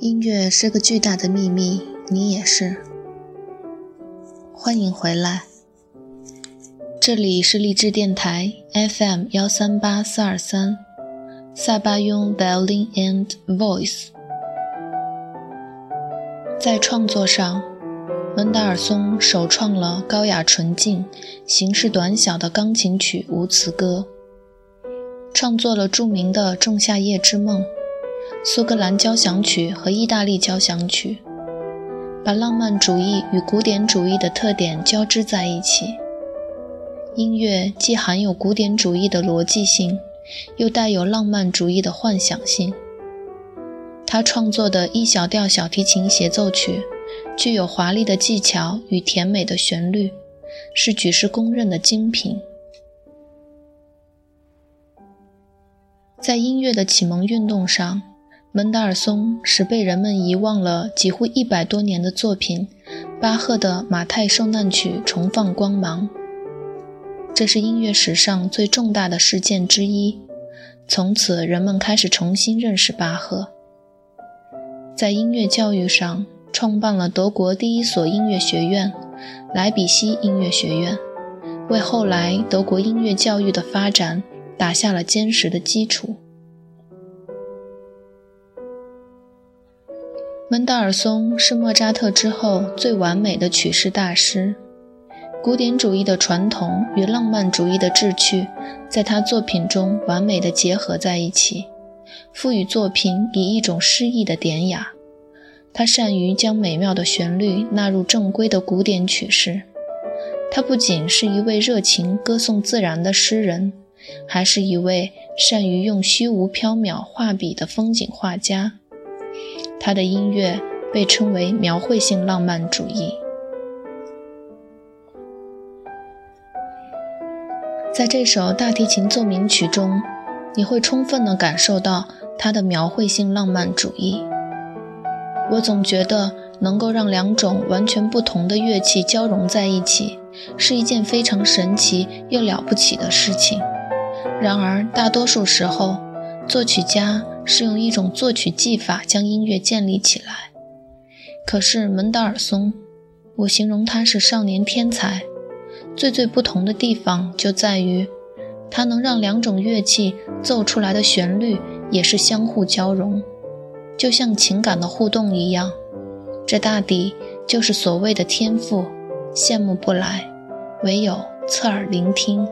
音乐是个巨大的秘密，你也是。欢迎回来，这里是励志电台 FM 幺三八四二三，萨巴雍 Violin and Voice。在创作上，门德尔松首创了高雅纯净、形式短小的钢琴曲无词歌，创作了著名的《仲夏夜之梦》。苏格兰交响曲和意大利交响曲，把浪漫主义与古典主义的特点交织在一起。音乐既含有古典主义的逻辑性，又带有浪漫主义的幻想性。他创作的一小调小提琴协奏曲，具有华丽的技巧与甜美的旋律，是举世公认的精品。在音乐的启蒙运动上。门德尔松使被人们遗忘了几乎一百多年的作品——巴赫的《马太受难曲》重放光芒。这是音乐史上最重大的事件之一。从此，人们开始重新认识巴赫。在音乐教育上，创办了德国第一所音乐学院——莱比锡音乐学院，为后来德国音乐教育的发展打下了坚实的基础。门德尔松是莫扎特之后最完美的曲式大师，古典主义的传统与浪漫主义的志趣在他作品中完美的结合在一起，赋予作品以一种诗意的典雅。他善于将美妙的旋律纳入正规的古典曲式。他不仅是一位热情歌颂自然的诗人，还是一位善于用虚无缥缈画笔的风景画家。他的音乐被称为描绘性浪漫主义。在这首大提琴奏鸣曲中，你会充分地感受到他的描绘性浪漫主义。我总觉得能够让两种完全不同的乐器交融在一起，是一件非常神奇又了不起的事情。然而，大多数时候，作曲家。是用一种作曲技法将音乐建立起来。可是门德尔松，我形容他是少年天才。最最不同的地方就在于，他能让两种乐器奏出来的旋律也是相互交融，就像情感的互动一样。这大抵就是所谓的天赋。羡慕不来，唯有侧耳聆听。